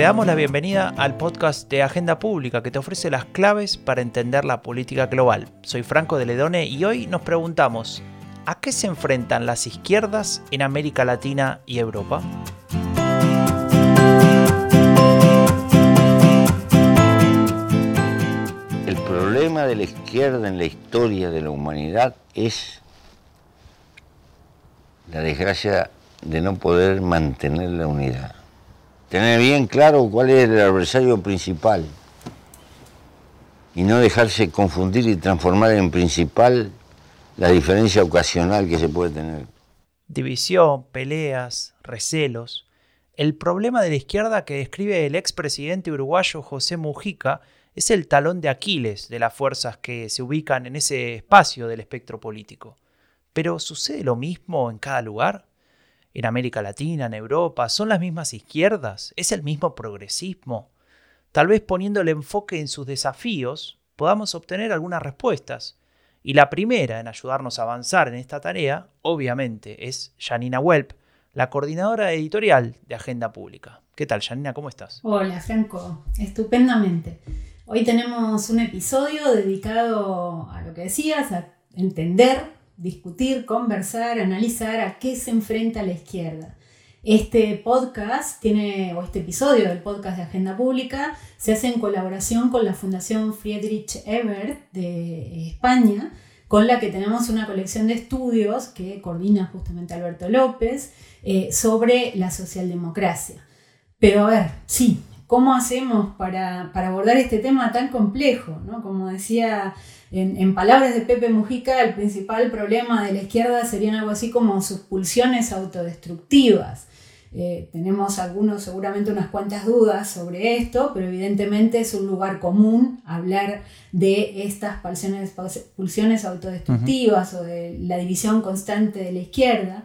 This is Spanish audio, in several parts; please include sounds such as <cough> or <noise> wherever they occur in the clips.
Te damos la bienvenida al podcast de Agenda Pública que te ofrece las claves para entender la política global. Soy Franco de Ledone y hoy nos preguntamos, ¿a qué se enfrentan las izquierdas en América Latina y Europa? El problema de la izquierda en la historia de la humanidad es la desgracia de no poder mantener la unidad. Tener bien claro cuál es el adversario principal y no dejarse confundir y transformar en principal la diferencia ocasional que se puede tener. División, peleas, recelos. El problema de la izquierda que describe el expresidente uruguayo José Mujica es el talón de Aquiles de las fuerzas que se ubican en ese espacio del espectro político. Pero ¿sucede lo mismo en cada lugar? ¿En América Latina, en Europa? ¿Son las mismas izquierdas? ¿Es el mismo progresismo? Tal vez poniendo el enfoque en sus desafíos podamos obtener algunas respuestas. Y la primera en ayudarnos a avanzar en esta tarea, obviamente, es Janina Welp, la coordinadora editorial de Agenda Pública. ¿Qué tal, Janina? ¿Cómo estás? Hola, Franco. Estupendamente. Hoy tenemos un episodio dedicado a lo que decías, a entender discutir, conversar, analizar a qué se enfrenta la izquierda. Este podcast tiene, o este episodio del podcast de Agenda Pública, se hace en colaboración con la Fundación Friedrich Ebert de España, con la que tenemos una colección de estudios que coordina justamente Alberto López eh, sobre la socialdemocracia. Pero a ver, sí, ¿cómo hacemos para, para abordar este tema tan complejo? ¿no? Como decía en, palabras de Pepe Mujica, el principal problema de la izquierda serían algo así como sus pulsiones autodestructivas. Eh, tenemos algunos, seguramente unas cuantas dudas sobre esto, pero evidentemente es un lugar común hablar de estas pulsiones, pulsiones autodestructivas o de la división constante de la izquierda.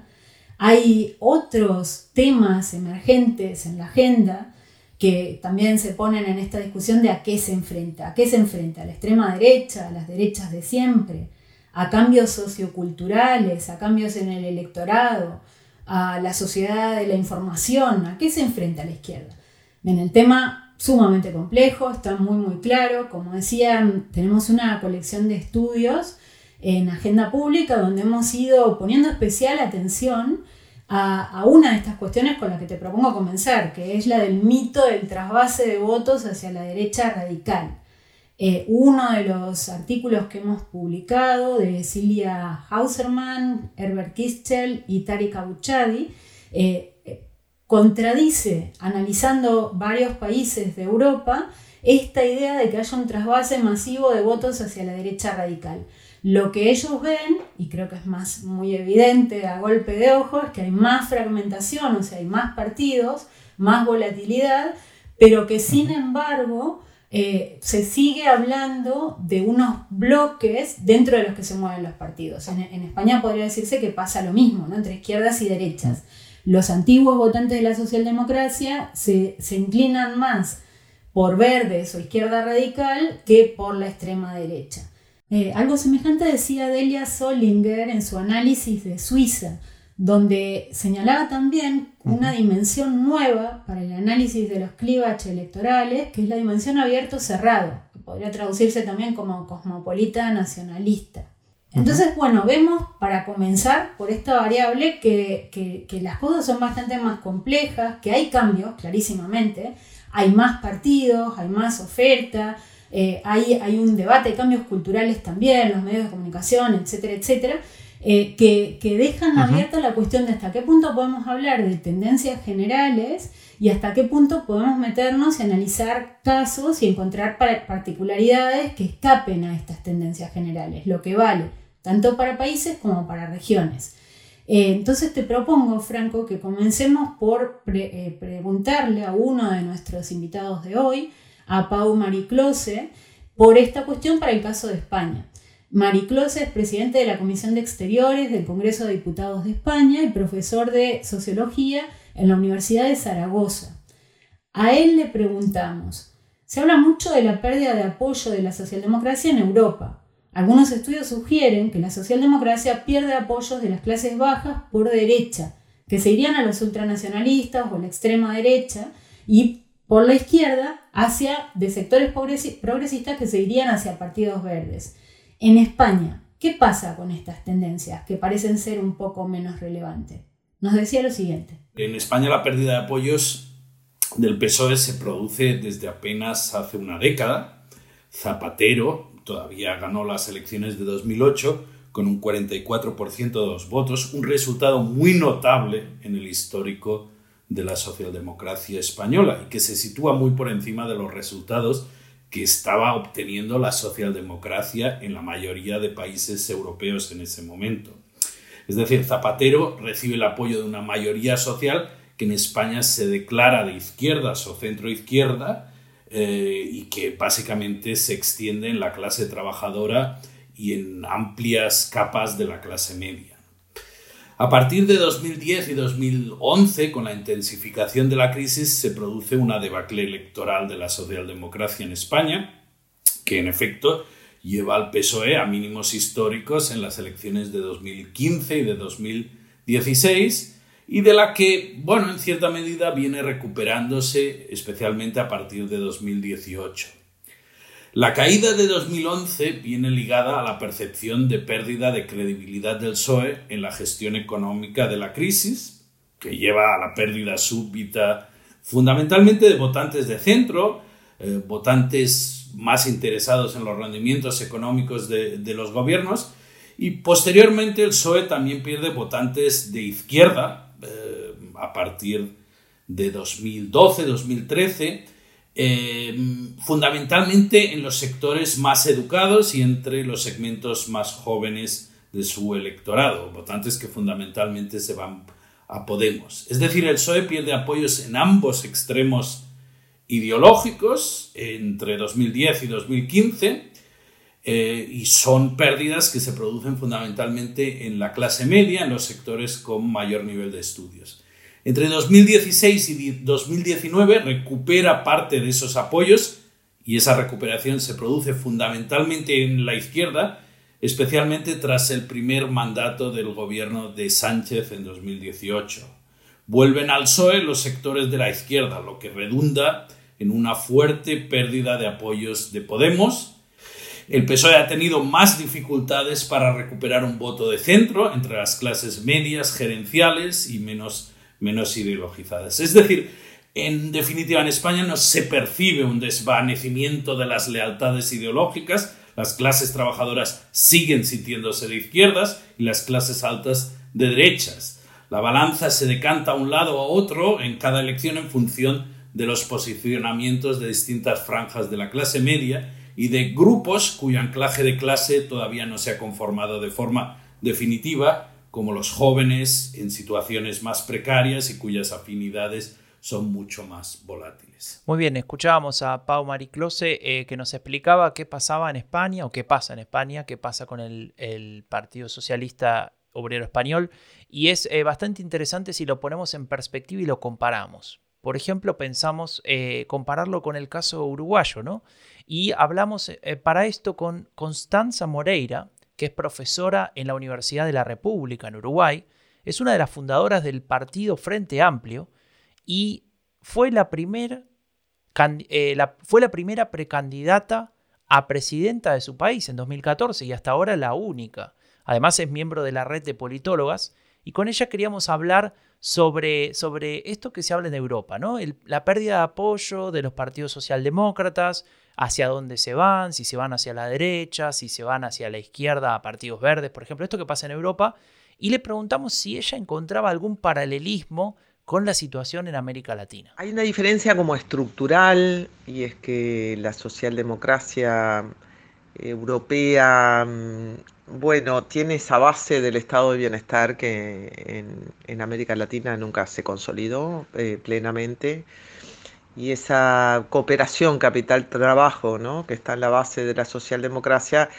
Hay otros temas emergentes en la agenda que también se ponen en esta discusión de a qué se enfrenta, a qué se enfrenta, a la extrema derecha, a las derechas de siempre, a cambios socioculturales, a cambios en el electorado, a la sociedad de la información, a qué se enfrenta la izquierda. Bien, el tema sumamente complejo, está muy muy claro, como decía, tenemos una colección de estudios en agenda pública donde hemos ido poniendo especial atención a, una de estas cuestiones con las que te propongo comenzar, que es la del mito del trasvase de votos hacia la derecha radical. Eh, uno de los artículos que hemos publicado de Silvia Hauserman, Herbert Kistel y Tariq Abuchadi eh, contradice, analizando varios países de Europa, esta idea de que haya un trasvase masivo de votos hacia la derecha radical. Lo que ellos ven, y creo que es más muy evidente a golpe de ojo, es que hay más fragmentación, o sea, hay más partidos, más volatilidad, pero que sin embargo eh, se sigue hablando de unos bloques dentro de los que se mueven los partidos. En, España podría decirse que pasa lo mismo, ¿no? entre izquierdas y derechas. Los antiguos votantes de la socialdemocracia se, se inclinan más por verdes o izquierda radical que por la extrema derecha. Eh, algo semejante decía Delia Solinger en su análisis de Suiza, donde señalaba también una dimensión nueva para el análisis de los clivaches electorales, que es la dimensión abierto-cerrado, que podría traducirse también como cosmopolita nacionalista. Entonces, bueno, vemos para comenzar por esta variable que, que, las cosas son bastante más complejas, que hay cambios, clarísimamente, hay más partidos, hay más oferta, eh, hay, un debate de cambios culturales también, los medios de comunicación, etcétera, etcétera, eh, que, dejan abierta la cuestión de hasta qué punto podemos hablar de tendencias generales y hasta qué punto podemos meternos y analizar casos y encontrar particularidades que escapen a estas tendencias generales, lo que vale tanto para países como para regiones. Eh, entonces te propongo, Franco, que comencemos por preguntarle a uno de nuestros invitados de hoy, a Pau Mariclose por esta cuestión para el caso de España. Mariclose es presidente de la Comisión de Exteriores del Congreso de Diputados de España y profesor de Sociología en la Universidad de Zaragoza. A él le preguntamos, se habla mucho de la pérdida de apoyo de la socialdemocracia en Europa. Algunos estudios sugieren que la socialdemocracia pierde apoyos de las clases bajas por derecha, que se irían a los ultranacionalistas o la extrema derecha y por la izquierda hacia de sectores progresistas que se irían hacia partidos verdes. En España, ¿qué pasa con estas tendencias que parecen ser un poco menos relevantes? Nos decía lo siguiente. En España la pérdida de apoyos del PSOE se produce desde apenas hace una década. Zapatero todavía ganó las elecciones de 2008 con un 44% de los votos, un resultado muy notable en el histórico de la socialdemocracia española y que se sitúa muy por encima de los resultados que estaba obteniendo la socialdemocracia en la mayoría de países europeos en ese momento. Es decir, Zapatero recibe el apoyo de una mayoría social que en España se declara de izquierdas o centro izquierda eh, y que básicamente se extiende en la clase trabajadora y en amplias capas de la clase media. A partir de 2010 y 2011, con la intensificación de la crisis, se produce una debacle electoral de la socialdemocracia en España, que en efecto lleva al PSOE a mínimos históricos en las elecciones de 2015 y de 2016, y de la que, bueno, en cierta medida viene recuperándose especialmente a partir de 2018. La caída de 2011 viene ligada a la percepción de pérdida de credibilidad del PSOE en la gestión económica de la crisis, que lleva a la pérdida súbita fundamentalmente de votantes de centro, eh, votantes más interesados en los rendimientos económicos de, los gobiernos, y posteriormente el PSOE también pierde votantes de izquierda eh, a partir de 2012-2013, Em, fundamentalmente en los sectores más educados y entre los segmentos más jóvenes de su electorado, votantes que fundamentalmente se van a Podemos. Es decir, el PSOE pierde apoyos en ambos extremos ideológicos entre 2010 y 2015 eh, y son pérdidas que se producen fundamentalmente en la clase media, en los sectores con mayor nivel de estudios. Entre 2016 y 2019 recupera parte de esos apoyos y esa recuperación se produce fundamentalmente en la izquierda, especialmente tras el primer mandato del gobierno de Sánchez en 2018. Vuelven al PSOE los sectores de la izquierda, lo que redunda en una fuerte pérdida de apoyos de Podemos. El PSOE ha tenido más dificultades para recuperar un voto de centro entre las clases medias, gerenciales y menos menos ideologizadas. Es decir, en definitiva, en España no se percibe un desvanecimiento de las lealtades ideológicas, las clases trabajadoras siguen sintiéndose de izquierdas y las clases altas de derechas. La balanza se decanta a un lado o a otro en cada elección en función de los posicionamientos de distintas franjas de la clase media y de grupos cuyo anclaje de clase todavía no se ha conformado de forma definitiva como los jóvenes en situaciones más precarias y cuyas afinidades son mucho más volátiles. Muy bien, escuchábamos a Pau Mariclose eh, que nos explicaba qué pasaba en España o qué pasa en España, qué pasa con el, Partido Socialista Obrero Español y es eh, bastante interesante si lo ponemos en perspectiva y lo comparamos. Por ejemplo, pensamos eh, compararlo con el caso uruguayo, ¿no? Y hablamos para esto con Constanza Moreira, que es profesora en la Universidad de la República en Uruguay, es una de las fundadoras del partido Frente Amplio y fue la, eh, fue la primera precandidata a presidenta de su país en 2014 y hasta ahora la única. Además es miembro de la red de politólogas y con ella queríamos hablar sobre, sobre esto que se habla en Europa, ¿no? la pérdida de apoyo de los partidos socialdemócratas, hacia dónde se van, si se van hacia la derecha, si se van hacia la izquierda a partidos verdes, por ejemplo, esto que pasa en Europa, y le preguntamos si ella encontraba algún paralelismo con la situación en América Latina. Hay una diferencia como estructural y es que la socialdemocracia europea, mm, bueno, tiene esa base del estado de bienestar que en, América Latina nunca se consolidó eh, plenamente y esa cooperación capital-trabajo, ¿no? que está en la base de la socialdemocracia,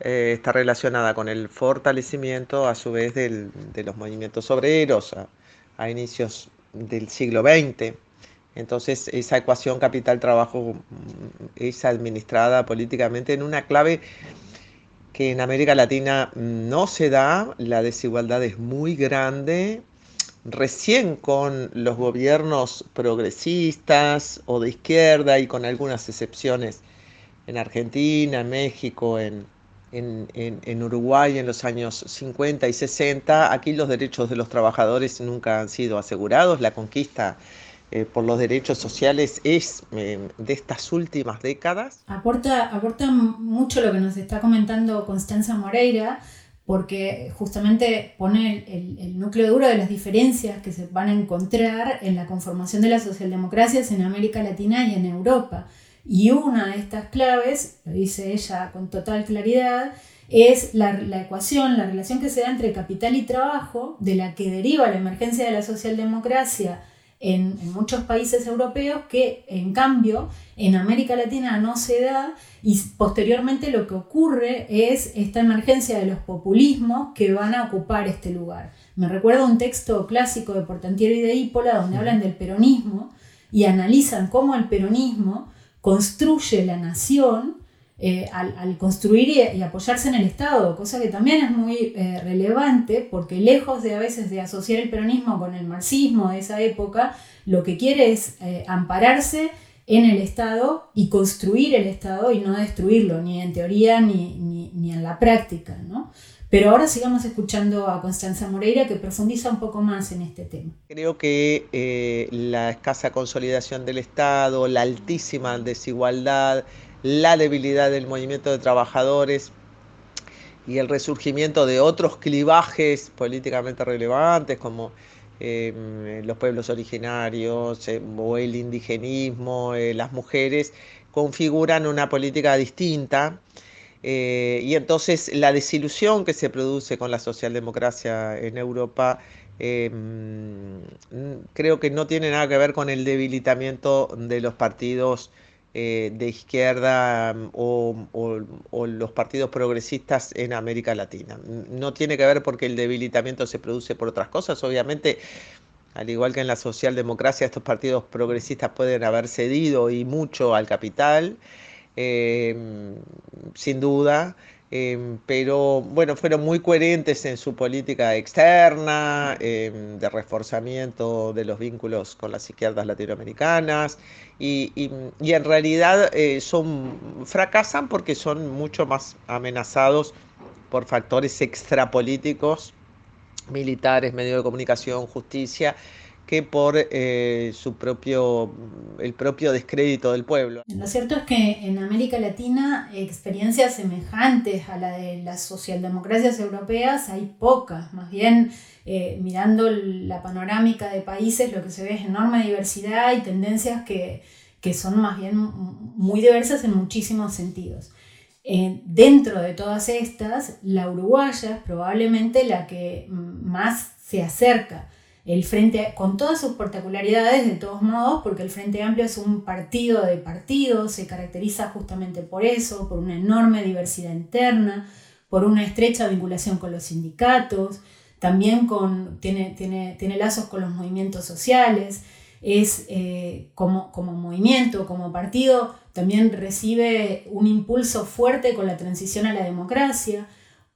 eh, está relacionada con el fortalecimiento a su vez de los movimientos obreros a, inicios del siglo XX. Entonces esa ecuación capital-trabajo mm, es administrada políticamente en una clave que en América Latina no se da, la desigualdad es muy grande recién con los gobiernos progresistas o de izquierda y con algunas excepciones en Argentina, México, en, en, Uruguay en los años 50 y 60. Aquí los derechos de los trabajadores nunca han sido asegurados. La conquista eh, por los derechos sociales es eh, de estas últimas décadas. Aporta, aporta mucho lo que nos está comentando Constanza Moreira porque justamente pone el, el, núcleo duro de las diferencias que se van a encontrar en la conformación de las socialdemocracias en América Latina y en Europa. Y una de estas claves, lo dice ella con total claridad, es la, ecuación, la relación que se da entre capital y trabajo, de la que deriva la emergencia de la socialdemocracia en, en, muchos países europeos, que en cambio en América Latina no se da, y posteriormente lo que ocurre es esta emergencia de los populismos que van a ocupar este lugar. Me recuerda un texto clásico de Portantiero y de Ípola, donde hablan del peronismo y analizan cómo el peronismo construye la nación eh, al, construir y, apoyarse en el Estado, cosa que también es muy eh, relevante porque lejos de a veces de asociar el peronismo con el marxismo de esa época, lo que quiere es eh, ampararse en el Estado y construir el Estado y no destruirlo, ni en teoría ni, ni, en la práctica. ¿no? Pero ahora sigamos escuchando a Constanza Moreira que profundiza un poco más en este tema. Creo que la escasa consolidación del Estado, la altísima desigualdad, la debilidad del movimiento de trabajadores y el resurgimiento de otros clivajes políticamente relevantes como eh, los pueblos originarios eh, o el indigenismo, las mujeres, configuran una política distinta eh, y entonces la desilusión que se produce con la socialdemocracia en Europa em, creo que no tiene nada que ver con el debilitamiento de los partidos eh, de izquierda mm, o, los partidos progresistas en América Latina. No tiene que ver porque el debilitamiento se produce por otras cosas. Obviamente, al igual que en la socialdemocracia, estos partidos progresistas pueden haber cedido y mucho al capital. Em, sin duda, em, pero bueno, fueron muy coherentes en su política externa, em, de reforzamiento de los vínculos con las izquierdas latinoamericanas, y, en realidad eh, son, fracasan porque son mucho más amenazados por factores extrapolíticos, militares, medios de comunicación, justicia, que por eh, su propio, el propio descrédito del pueblo. Lo cierto es que en América Latina experiencias semejantes a la de las socialdemocracias europeas hay pocas, más bien eh, mirando la panorámica de países lo que se ve es enorme diversidad y tendencias que, que son más bien muy diversas en muchísimos sentidos. Eh, dentro de todas estas, la uruguaya es probablemente la que más se acerca el Frente, con todas sus particularidades de todos modos, porque el Frente Amplio es un partido de partidos, se caracteriza justamente por eso, por una enorme diversidad interna, por una estrecha vinculación con los sindicatos, también con, tiene, tiene, tiene lazos con los movimientos sociales, es eh, como, como movimiento, como partido, también recibe un impulso fuerte con la transición a la democracia.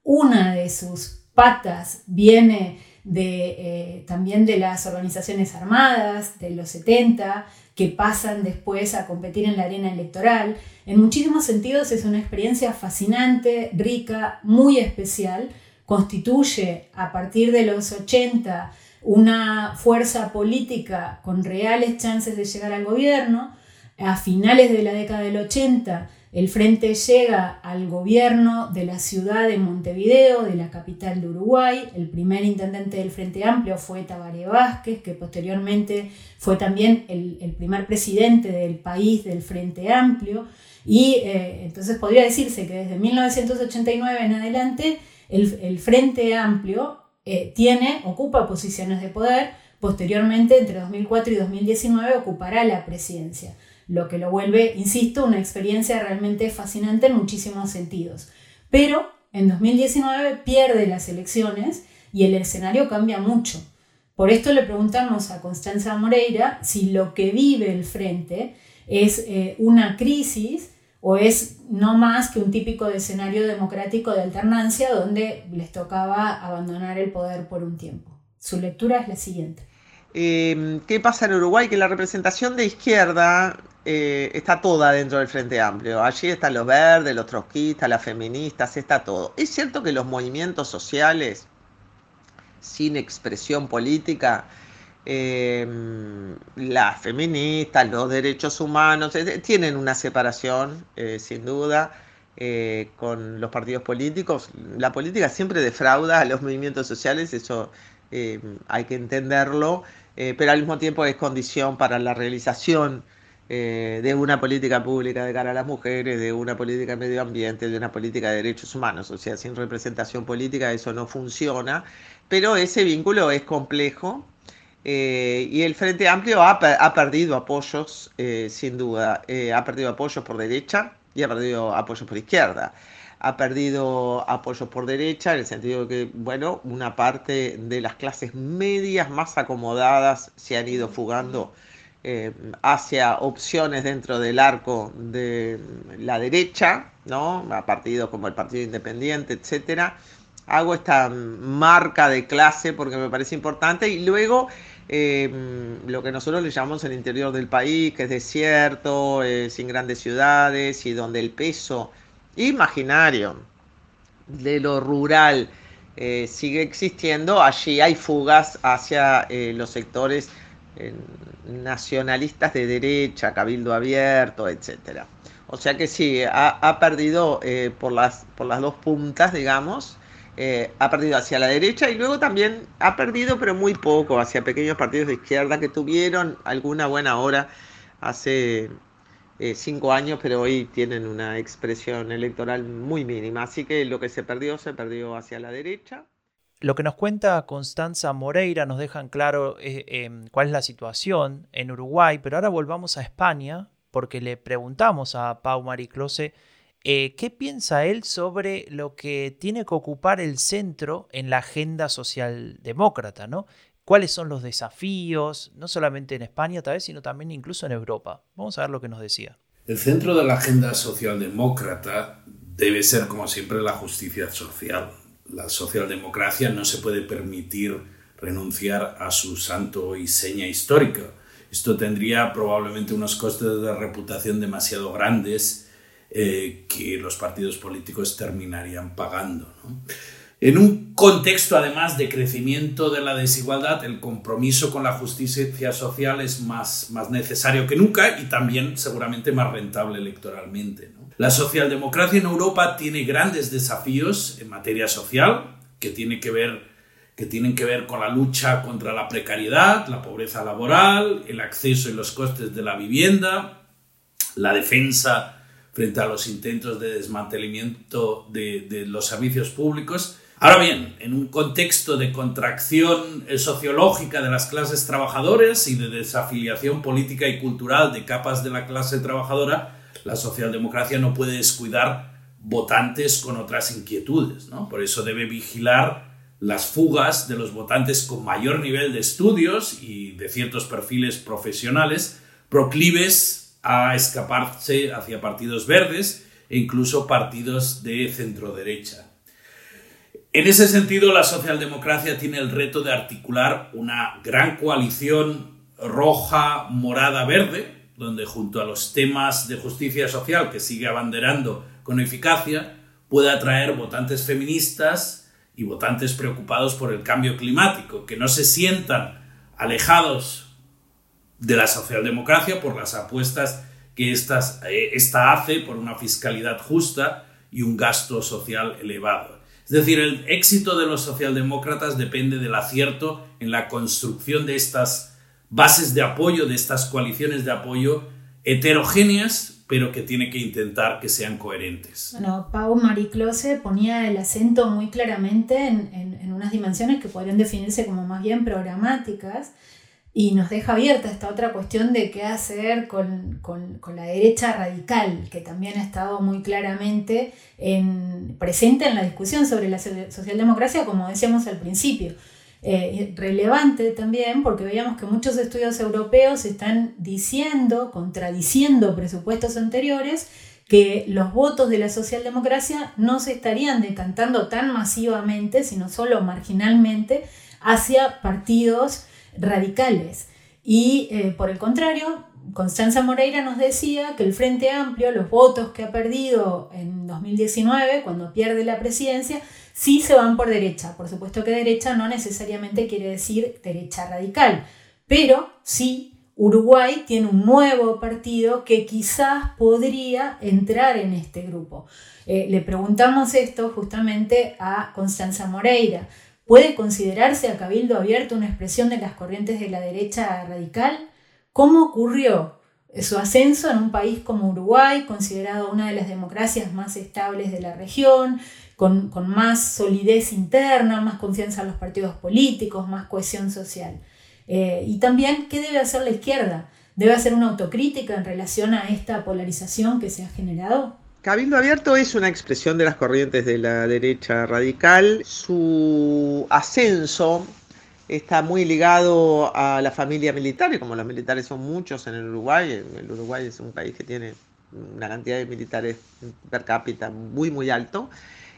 Una de sus patas viene de, eh, también de las organizaciones armadas de los 70, que pasan después a competir en la arena electoral. En muchísimos sentidos es una experiencia fascinante, rica, muy especial. Constituye a partir de los 80 una fuerza política con reales chances de llegar al gobierno. A finales de la década del 80 el frente llega al gobierno de la ciudad de Montevideo, de la capital de Uruguay. El primer intendente del Frente Amplio fue Tabaré Vázquez, que posteriormente fue también el, primer presidente del país del Frente Amplio. Y eh, entonces podría decirse que desde 1989 en adelante el, Frente Amplio eh, tiene, ocupa posiciones de poder. Posteriormente, entre 2004 y 2019, ocupará la presidencia lo que lo vuelve, insisto, una experiencia realmente fascinante en muchísimos sentidos. Pero en 2019 pierde las elecciones y el escenario cambia mucho. Por esto le preguntamos a Constanza Moreira si lo que vive el frente es eh, una crisis o es no más que un típico escenario democrático de alternancia donde les tocaba abandonar el poder por un tiempo. Su lectura es la siguiente. Em, ¿Qué pasa en Uruguay? Que la representación de izquierda eh, está toda dentro del Frente Amplio. Allí están los verdes, los trotskistas, las feministas, está todo. Es cierto que los movimientos sociales sin expresión política, em, las feministas, los derechos humanos, eh, tienen una separación, eh, sin duda, con los partidos políticos. La política siempre defrauda a los movimientos sociales, eso em, hay que entenderlo. Pero al mismo tiempo es condición para la realización eh, de una política pública de cara a las mujeres, de una política de medio ambiente, de una política de derechos humanos. O sea, sin representación política eso no funciona, pero ese vínculo es complejo. Eh, y el Frente Amplio ha, ha perdido apoyos, sin duda. ha perdido apoyos por derecha y ha perdido apoyos por izquierda ha perdido apoyos por derecha, en el sentido de que, bueno, una parte de las clases medias más acomodadas se han ido fugando eh, hacia opciones dentro del arco de la derecha, ¿no? A partidos como el Partido Independiente, etcétera. Hago esta marca de clase porque me parece importante y luego eh, lo que nosotros le llamamos el interior del país, que es desierto, eh, sin grandes ciudades y donde el peso imaginario de lo rural sigue existiendo, allí hay fugas hacia los sectores nacionalistas de derecha, cabildo abierto, etc. O sea que sí, ha, perdido por, las, por las dos puntas, digamos, ha perdido hacia la derecha y luego también ha perdido, pero muy poco, hacia pequeños partidos de izquierda que tuvieron alguna buena hora hace eh, cinco años, pero hoy tienen una expresión electoral muy mínima. Así que lo que se perdió, se perdió hacia la derecha. Lo que nos cuenta Constanza Moreira nos deja claro eh, em, cuál es la situación en Uruguay, pero ahora volvamos a España porque le preguntamos a Pau Mariclose eh, qué piensa él sobre lo que tiene que ocupar el centro en la agenda socialdemócrata, ¿no? cuáles son los desafíos, no solamente en España tal vez, sino también incluso en Europa. Vamos a ver lo que nos decía. El centro de la agenda socialdemócrata debe ser, como siempre, la justicia social. La socialdemocracia no se puede permitir renunciar a su santo y seña histórica. Esto tendría probablemente unos costes de reputación demasiado grandes eh, que los partidos políticos terminarían pagando. En un contexto además de crecimiento de la desigualdad, el compromiso con la justicia social es más, más necesario que nunca y también seguramente más rentable electoralmente. La socialdemocracia en Europa tiene grandes desafíos en materia social que, tiene que, ver, que tienen que ver con la lucha contra la precariedad, la pobreza laboral, el acceso y los costes de la vivienda, la defensa frente a los intentos de desmantelamiento de, de los servicios públicos Ahora bien, en un contexto de contracción eh, sociológica de las clases trabajadoras y de desafiliación política y cultural de capas de la clase trabajadora, la socialdemocracia no puede descuidar votantes con otras inquietudes. Por eso debe vigilar las fugas de los votantes con mayor nivel de estudios y de ciertos perfiles profesionales proclives a escaparse hacia partidos verdes e incluso partidos de centro derecha. En ese sentido, la socialdemocracia tiene el reto de articular una gran coalición roja, morada, verde, donde junto a los temas de justicia social que sigue abanderando con eficacia, pueda atraer votantes feministas y votantes preocupados por el cambio climático, que no se sientan alejados de la socialdemocracia por las apuestas que esta hace por una fiscalidad justa y un gasto social elevado. Es decir, el éxito de los socialdemócratas depende del acierto en la construcción de estas bases de apoyo, de estas coaliciones de apoyo heterogéneas, pero que tiene que intentar que sean coherentes. Bueno, Pau Mariclose ponía el acento muy claramente en, en unas dimensiones que podrían definirse como más bien programáticas, y nos deja abierta esta otra cuestión de qué hacer con, la derecha radical, que también ha estado muy claramente en, presente en la discusión sobre la socialdemocracia, como decíamos al principio. Eh, relevante también porque veíamos que muchos estudios europeos están diciendo, contradiciendo presupuestos anteriores, que los votos de la socialdemocracia no se estarían decantando tan masivamente, sino solo marginalmente, hacia partidos radicales. Y eh, por el contrario, Constanza Moreira nos decía que el Frente Amplio, los votos que ha perdido en 2019, cuando pierde la presidencia, sí se van por derecha. Por supuesto que derecha no necesariamente quiere decir derecha radical, pero sí Uruguay tiene un nuevo partido que quizás podría entrar en este grupo. Eh, le preguntamos esto justamente a Constanza Moreira. ¿Puede considerarse a Cabildo Abierto una expresión de las corrientes de la derecha radical? ¿Cómo ocurrió su ascenso en un país como Uruguay, considerado una de las democracias más estables de la región, con, más solidez interna, más confianza en los partidos políticos, más cohesión social? Eh, y también, ¿qué debe hacer la izquierda? ¿Debe hacer una autocrítica en relación a esta polarización que se ha generado? Cabildo Abierto es una expresión de las corrientes de la derecha radical. Su ascenso está muy ligado a la familia militar, y como los militares son muchos en el Uruguay, el Uruguay es un país que tiene una cantidad de militares per cápita muy, muy alto,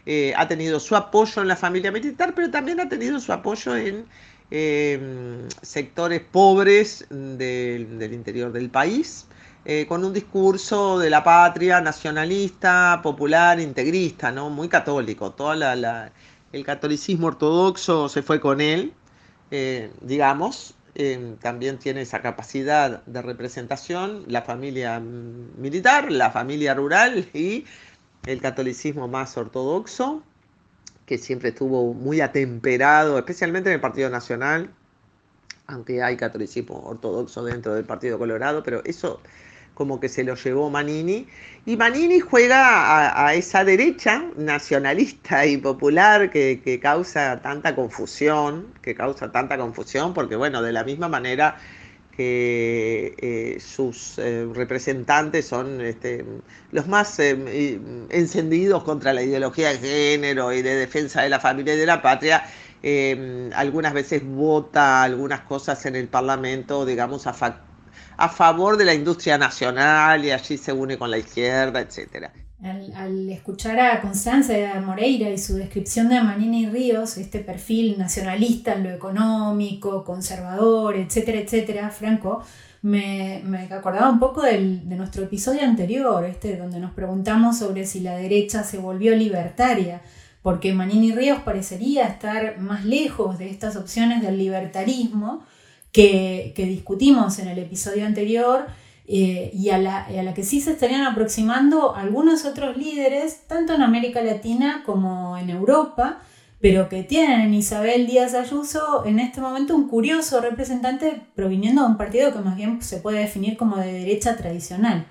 eh, ha tenido su apoyo en la familia militar, pero también ha tenido su apoyo en Em, sectores pobres del, interior del país, eh, con un discurso de la patria nacionalista, popular, integrista, ¿no? muy católico. Todo el catolicismo ortodoxo se fue con él, eh, digamos. Em, también tiene esa capacidad de representación la familia militar, la familia rural y el catolicismo más ortodoxo que siempre estuvo muy atemperado, especialmente en el Partido Nacional, aunque hay catolicismo ortodoxo dentro del Partido Colorado, pero eso como que se lo llevó Manini. Y Manini juega a, esa derecha nacionalista y popular que, que, causa tanta confusión, que causa tanta confusión, porque bueno, de la misma manera que eh, sus eh, representantes son este, los más eh, encendidos contra la ideología de género y de defensa de la familia y de la patria, algunas veces vota algunas cosas en el Parlamento, digamos, a, a favor de la industria nacional y allí se une con la izquierda, etcétera. Al, escuchar a Constanza Moreira y su descripción de Manini Ríos, este perfil nacionalista en lo económico, conservador, etcétera, etcétera, Franco, me, acordaba un poco de nuestro episodio anterior, este, donde nos preguntamos sobre si la derecha se volvió libertaria, porque Manini Ríos parecería estar más lejos de estas opciones del libertarismo que, que discutimos en el episodio anterior eh, y a la, a la, que sí se estarían aproximando algunos otros líderes, tanto en América Latina como en Europa, pero que tienen en Isabel Díaz Ayuso en este momento un curioso representante proviniendo de un partido que más bien se puede definir como de derecha tradicional.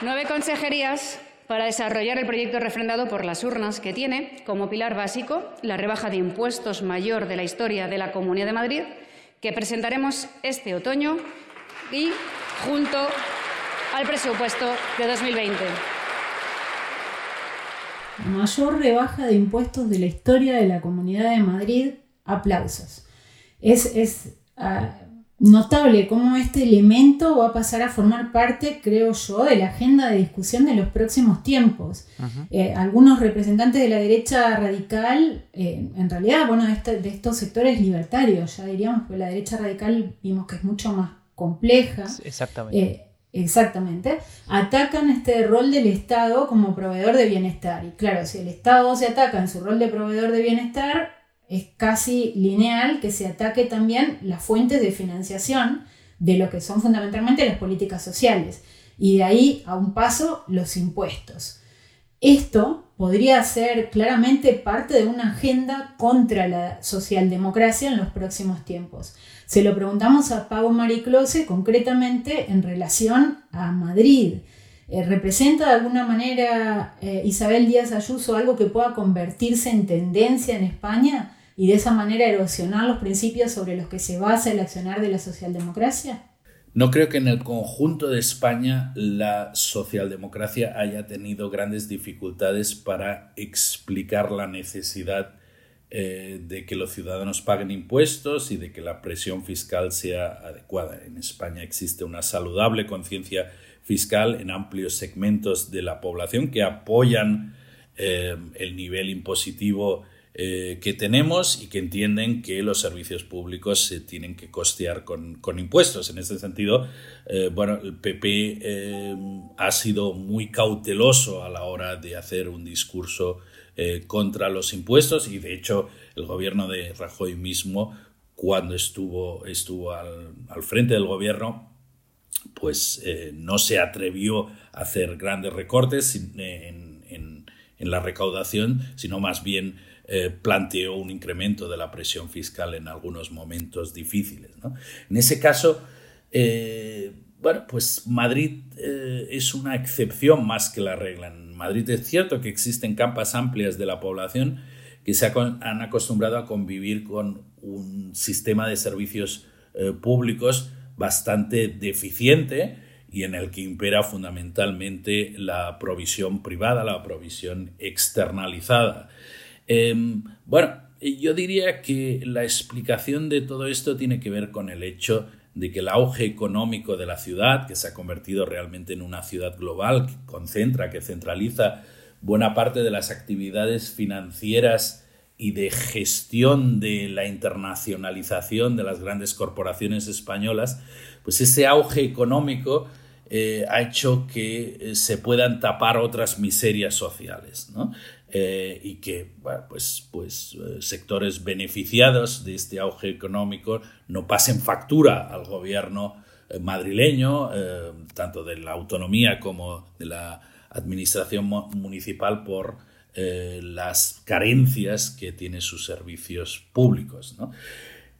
Nueve consejerías para desarrollar el proyecto refrendado por las urnas que tiene como pilar básico la rebaja de impuestos mayor de la historia de la Comunidad de Madrid que presentaremos este otoño y junto al presupuesto de 2020. Mayor rebaja de impuestos de la historia de la Comunidad de Madrid. Aplausos. Es, es ah, notable cómo este elemento va a pasar a formar parte, creo yo, de la agenda de discusión de los próximos tiempos. Eh, algunos representantes de la derecha radical, eh, en realidad, bueno, de, de, estos sectores libertarios, ya diríamos que la derecha radical vimos que es mucho más compleja. Exactamente. Eh, exactamente. Atacan este rol del Estado como proveedor de bienestar. Y claro, si el Estado se ataca en su rol de proveedor de bienestar, es casi lineal que se ataque también las fuentes de financiación de lo que son fundamentalmente las políticas sociales. Y de ahí a un paso los impuestos. Esto podría ser claramente parte de una agenda contra la socialdemocracia en los próximos tiempos. Se lo preguntamos a Pau Mariclose concretamente en relación a Madrid. Eh, ¿Representa de alguna manera eh, Isabel Díaz Ayuso algo que pueda convertirse en tendencia en España y de esa manera erosionar los principios sobre los que se basa el accionar de la socialdemocracia? No creo que en el conjunto de España la socialdemocracia haya tenido grandes dificultades para explicar la necesidad eh, de que los ciudadanos paguen impuestos y de que la presión fiscal sea adecuada. En España existe una saludable conciencia fiscal en amplios segmentos de la población que apoyan eh, el nivel impositivo eh, que tenemos y que entienden que los servicios públicos se tienen que costear con, impuestos. En este sentido, eh, bueno, el PP ha sido muy cauteloso a la hora de hacer un discurso contra los impuestos y, de hecho, el gobierno de Rajoy mismo, cuando estuvo, estuvo al, frente del gobierno, pues no se atrevió a hacer grandes recortes en, en la recaudación, sino más bien eh, planteó un incremento de la presión fiscal en algunos momentos difíciles. En ese caso, eh, bueno, pues Madrid eh, es una excepción más que la regla. En Madrid es cierto que existen campas amplias de la población que se han acostumbrado a convivir con un sistema de servicios públicos bastante deficiente y en el que impera fundamentalmente la provisión privada, la provisión externalizada. Em, bueno, yo diría que la explicación de todo esto tiene que ver con el hecho de que el auge económico de la ciudad, que se ha convertido realmente en una ciudad global, que concentra, que centraliza buena parte de las actividades financieras y de gestión de la internacionalización de las grandes corporaciones españolas, pues ese auge económico eh, ha hecho que eh, se puedan tapar otras miserias sociales. ¿no? Eh, y que pues, pues sectores beneficiados de este auge económico no pasen factura al gobierno madrileño, tanto de la autonomía como de la administración municipal por las carencias que tiene sus servicios públicos.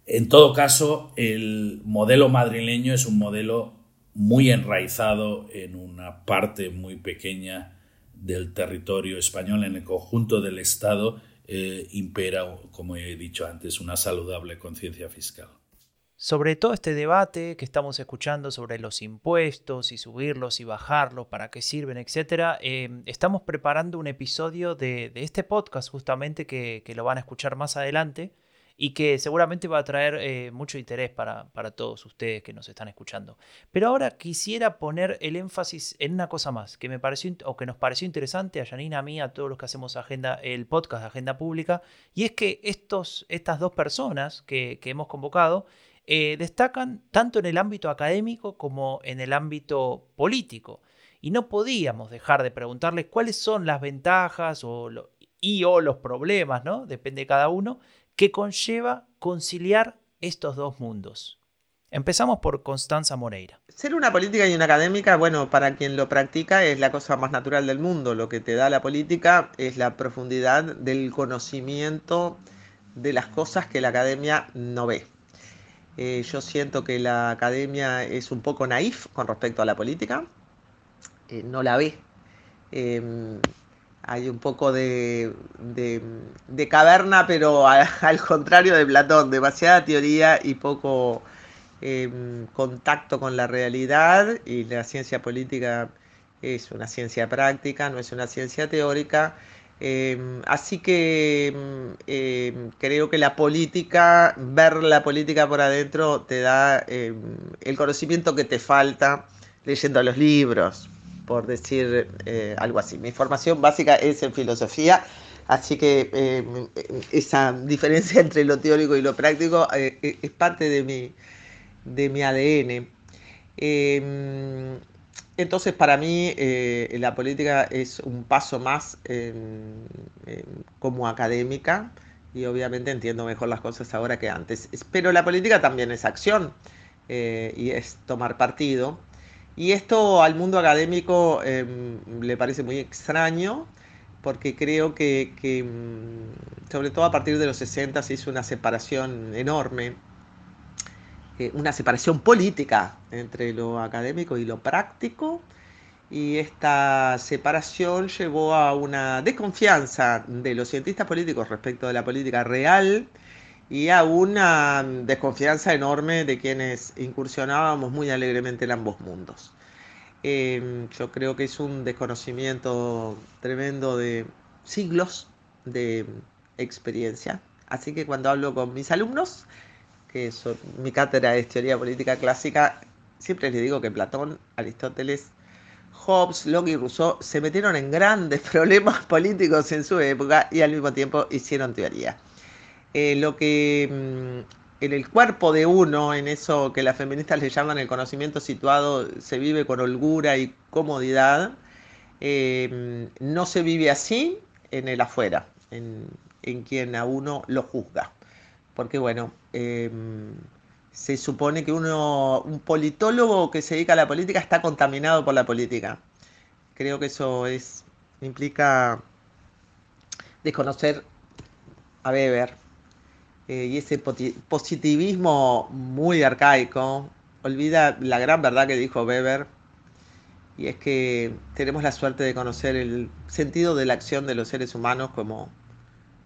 En todo caso, el modelo madrileño es un modelo muy enraizado en una parte muy pequeña del territorio español, en el conjunto del Estado, eh, impera, como he dicho antes, una saludable conciencia fiscal. Sobre todo este debate que estamos escuchando sobre los impuestos y subirlos y bajarlos, para qué sirven, etc., eh, estamos preparando un episodio de, este podcast justamente que, que, lo van a escuchar más adelante y que seguramente va a traer eh, mucho interés para, todos ustedes que nos están escuchando. Pero ahora quisiera poner el énfasis en una cosa más que me pareció o que nos pareció interesante a Janina, a mí, a todos los que hacemos agenda, el podcast de Agenda Pública, y es que estos, estas dos personas que, hemos convocado eh, destacan tanto en el ámbito académico como en el ámbito político. Y no podíamos dejar de preguntarles cuáles son las ventajas o y o los problemas, ¿no? Depende de cada uno, que conlleva conciliar estos dos mundos. Empezamos por Constanza Moreira. Ser una política y una académica, bueno, para quien lo practica es la cosa más natural del mundo. Lo que te da la política es la profundidad del conocimiento de las cosas que la academia no ve. Eh, yo siento que la academia es un poco naif con respecto a la política, eh, no la ve. Em, hay un poco de, de, caverna, pero <laughs> al contrario de Platón, demasiada teoría y poco em, contacto con la realidad. Y la ciencia política es una ciencia práctica, no es una ciencia teórica. Em, así que em, creo que la política, ver la política por adentro, te da el conocimiento que te falta leyendo los libros, por decir eh, algo así. Mi formación básica es en filosofía, así que esa diferencia <laughs> entre lo teórico y lo práctico eh, es parte de mi, de mi ADN. Entonces, para mí, la política es un paso más como académica y obviamente entiendo mejor las cosas ahora que antes. Pero la política también es acción y es tomar partido. Y esto al mundo académico em, le parece muy extraño porque creo que, mm, sobre todo a partir de los 60 se hizo una separación enorme, eh, una separación política entre lo académico y lo práctico, y esta separación llevó a una desconfianza de los cientistas políticos respecto de la política real y a una desconfianza enorme de quienes incursionábamos muy alegremente en ambos mundos. Em, yo creo que es un desconocimiento tremendo de siglos de experiencia. Así que cuando hablo con mis alumnos, mi cátedra es teoría política clásica, siempre les digo que Platón, Aristóteles, Hobbes, Locke y Rousseau se metieron en grandes <laughs> problemas políticos en su época y al mismo tiempo hicieron teoría. Eh, lo que mm, en el cuerpo de uno, en eso que las feministas le llaman el conocimiento situado, se vive con holgura y comodidad, eh, no se vive así en el afuera, en, quien a uno lo juzga. Porque bueno, em, se supone que uno, un politólogo que se dedica a la política está contaminado por la política. Creo que eso es, implica desconocer a Weber eh, y ese positivismo muy arcaico. Olvida la gran verdad que dijo Weber, y es que tenemos la suerte de conocer el sentido de la acción de los seres humanos como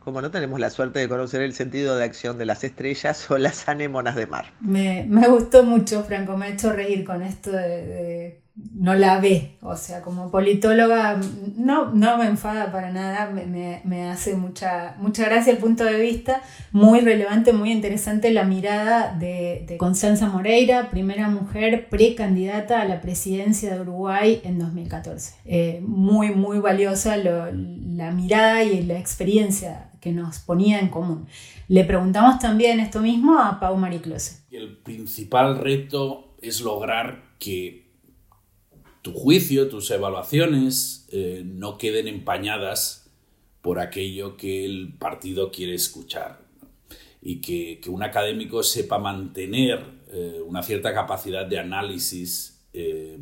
como no tenemos la suerte de conocer el sentido de acción de las estrellas <laughs> o las anémonas de mar. Me, gustó mucho, Franco, me ha hecho reír con esto de no la ve. O sea, como politóloga no, no me enfada para nada, me, hace mucha, mucha gracia el punto de vista, muy relevante, muy interesante la mirada de, Constanza Moreira, primera mujer precandidata a la presidencia de Uruguay en 2014. Eh, muy, muy valiosa la mirada y la experiencia que nos ponía en común. Le preguntamos también esto mismo a Pau Mariclose. El principal reto es lograr que tu juicio, tus evaluaciones eh, no queden empañadas por aquello que el partido quiere escuchar y que, un académico sepa mantener eh, una cierta capacidad de análisis eh,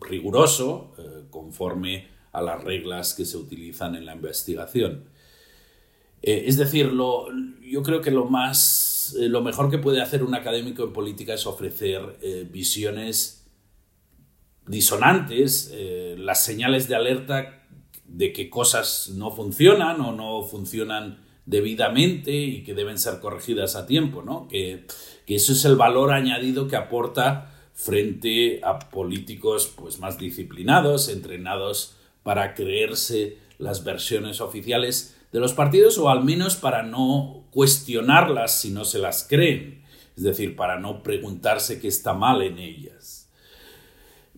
riguroso conforme a las reglas que se utilizan en la investigación. Es decir, yo creo que lo más, lo mejor que puede hacer un académico en política es ofrecer visiones disonantes, eh, las señales de alerta de que cosas no funcionan o no funcionan debidamente y que deben ser corregidas a tiempo, ¿no? Que, eso es el valor añadido que aporta frente a políticos pues, más disciplinados, entrenados para creerse las versiones oficiales de los partidos o al menos para no cuestionarlas si no se las creen, es decir, para no preguntarse qué está mal en ellas.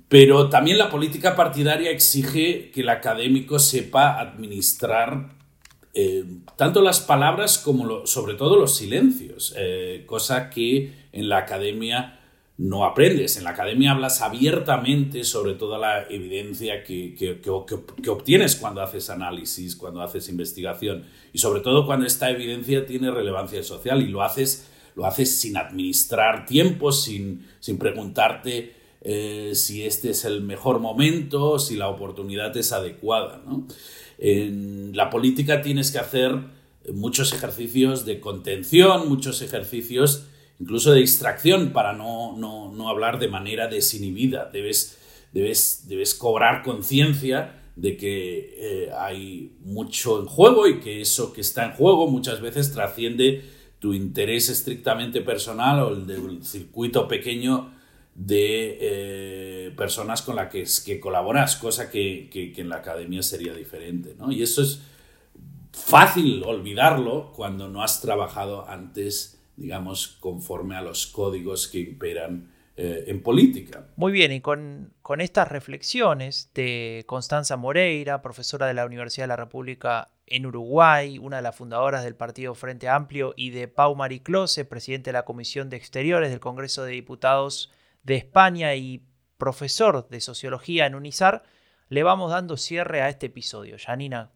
Pero también la política partidaria exige que el académico sepa administrar eh, tanto las palabras como sobre todo los silencios, eh, cosa que en la academia no aprendes. En la academia hablas abiertamente sobre toda la evidencia que, que, obtienes cuando haces análisis, cuando haces investigación y sobre todo cuando esta evidencia tiene relevancia social y lo haces, lo haces sin administrar tiempo, sin, sin preguntarte eh, si este es el mejor momento, si la oportunidad es adecuada. En la política tienes que hacer muchos ejercicios de contención, muchos ejercicios incluso de distracción para no, no, hablar de manera desinhibida. Debes, debes, debes cobrar conciencia de que eh, hay mucho en juego y que eso que está en juego muchas veces trasciende tu interés estrictamente personal o el del circuito pequeño de eh, personas con las que, que colaboras, cosa que, en la academia sería diferente. ¿no? Y eso es fácil olvidarlo cuando no has trabajado antes, digamos, conforme a los códigos que imperan eh, en política. Muy bien, y con, con, estas reflexiones de Constanza Moreira, profesora de la Universidad de la República en Uruguay, una de las fundadoras del Partido Frente Amplio, y de Pau Mariclose, presidente de la Comisión de Exteriores del Congreso de Diputados de España y profesor de sociología en UNISAR, le vamos dando cierre a este episodio. Janina,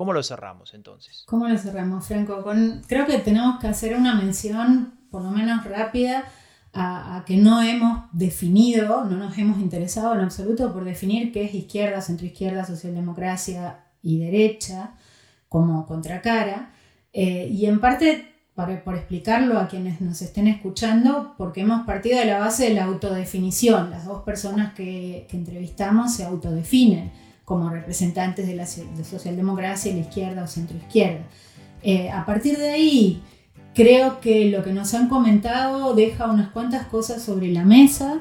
¿cómo lo cerramos entonces? ¿Cómo lo cerramos, Franco? creo que tenemos que hacer una mención, por lo menos rápida, a, que no hemos definido, no nos hemos interesado en absoluto por definir qué es izquierda, centroizquierda, socialdemocracia y derecha como contracara. Eh, y en parte por explicarlo a quienes nos estén escuchando, porque hemos partido de la base de la autodefinición. Las dos personas que, entrevistamos se autodefinen como representantes de la socialdemocracia, la izquierda o centroizquierda. Eh, a partir de ahí, creo que lo que nos han comentado deja unas cuantas cosas sobre la mesa.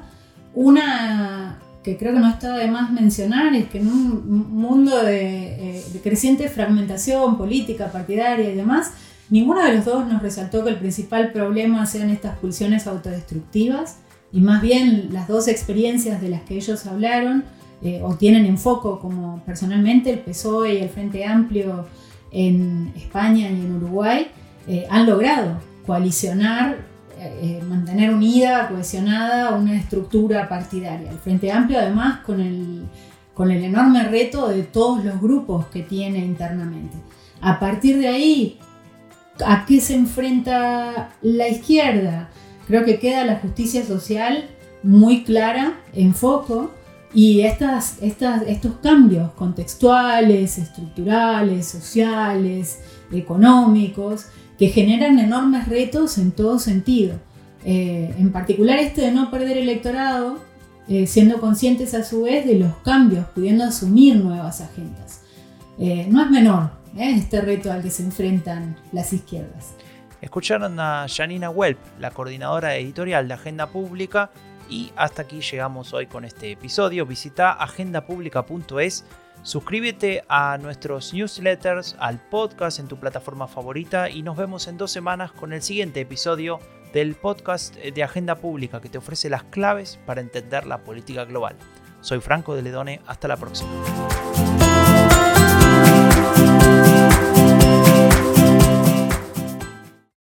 Una que creo que no está de más mencionar es que en un mundo de, eh, de creciente fragmentación política, partidaria y demás, Ninguno de los dos nos resaltó que el principal problema sean estas pulsiones autodestructivas y más bien las dos experiencias de las que ellos hablaron eh, o tienen en foco, como personalmente el PSOE y el Frente Amplio en España y en Uruguay, eh, han logrado coalicionar, eh, mantener unida, cohesionada una estructura partidaria. El Frente Amplio además con el, con el enorme reto de todos los grupos que tiene internamente. A partir de ahí, ¿a qué se enfrenta la izquierda? Creo que queda la justicia social muy clara, en foco, y estas, estas, estos cambios contextuales, estructurales, sociales, económicos, que generan enormes retos en todo sentido. Eh, en particular este de no perder electorado, eh, siendo conscientes a su vez de los cambios, pudiendo asumir nuevas agendas. Eh, no es menor este reto al que se enfrentan las izquierdas. Escucharon a Janina Welp, la coordinadora editorial de Agenda Pública, y hasta aquí llegamos hoy con este episodio. Visita agendapublica.es, suscríbete a nuestros newsletters, al podcast en tu plataforma favorita y nos vemos en dos semanas con el siguiente episodio del podcast de Agenda Pública que te ofrece las claves para entender la política global. Soy Franco de Ledone, hasta la próxima.